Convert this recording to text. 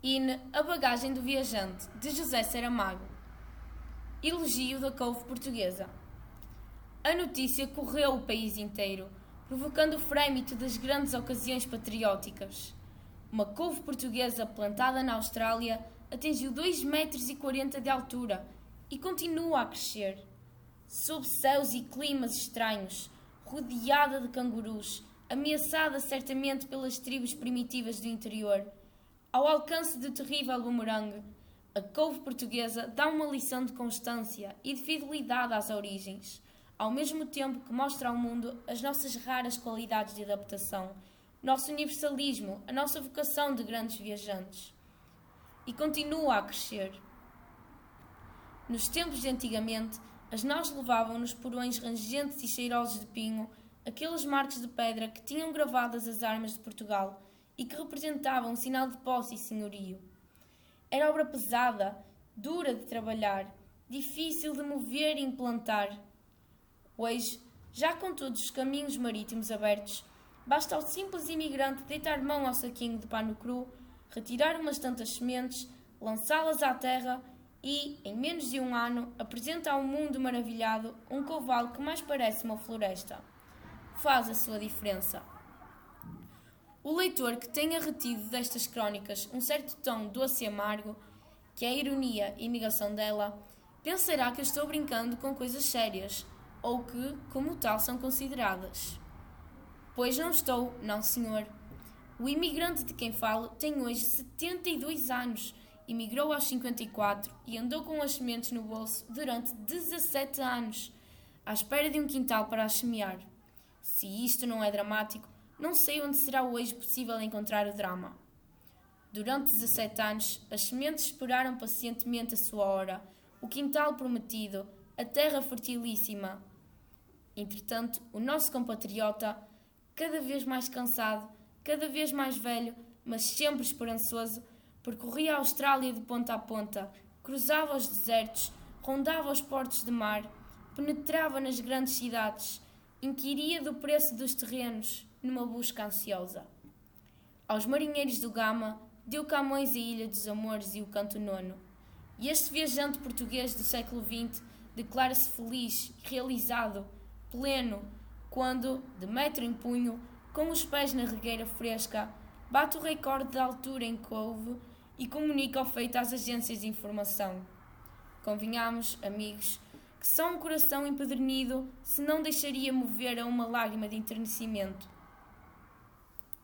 In A Bagagem do Viajante, de José Saramago. Elogio da couve portuguesa. A notícia correu o país inteiro, provocando o frêmito das grandes ocasiões patrióticas. Uma couve portuguesa plantada na Austrália atingiu 2,40 metros de altura e continua a crescer. Sob céus e climas estranhos, rodeada de cangurus, ameaçada certamente pelas tribos primitivas do interior, ao alcance do terrível bumerangue, a couve portuguesa dá uma lição de constância e de fidelidade às origens, ao mesmo tempo que mostra ao mundo as nossas raras qualidades de adaptação, nosso universalismo, a nossa vocação de grandes viajantes. E continua a crescer. Nos tempos de antigamente, as naus levavam nos porões rangentes e cheirosos de pinho aqueles marcos de pedra que tinham gravadas as armas de Portugal e que representavam um sinal de posse e senhorio. Era obra pesada, dura de trabalhar, difícil de mover e implantar. Hoje, já com todos os caminhos marítimos abertos, basta ao simples imigrante deitar mão ao saquinho de pano cru, retirar umas tantas sementes, lançá-las à terra e, em menos de um ano, apresenta ao mundo maravilhado um coval que mais parece uma floresta. Faz a sua diferença. O leitor que tenha retido destas crónicas um certo tom doce e amargo, que é a ironia e imigração dela, pensará que eu estou brincando com coisas sérias, ou que, como tal, são consideradas. Pois não estou, não senhor. O imigrante de quem falo tem hoje 72 anos, imigrou aos 54 e andou com as sementes no bolso durante 17 anos, à espera de um quintal para a semear. Se isto não é dramático, não sei onde será hoje possível encontrar o drama. Durante 17 anos, as sementes esperaram pacientemente a sua hora, o quintal prometido, a terra fertilíssima. Entretanto, o nosso compatriota, cada vez mais cansado, cada vez mais velho, mas sempre esperançoso, percorria a Austrália de ponta a ponta, cruzava os desertos, rondava os portos de mar, penetrava nas grandes cidades, inquiria do preço dos terrenos, numa busca ansiosa. Aos marinheiros do Gama deu Camões a Ilha dos Amores e o Canto Nono. E este viajante português do século XX declara-se feliz, realizado, pleno, quando, de metro em punho, com os pés na regueira fresca, bate o recorde de altura em couve e comunica o feito às agências de informação. Convenhamos, amigos, que só um coração empedernido se não deixaria mover a uma lágrima de enternecimento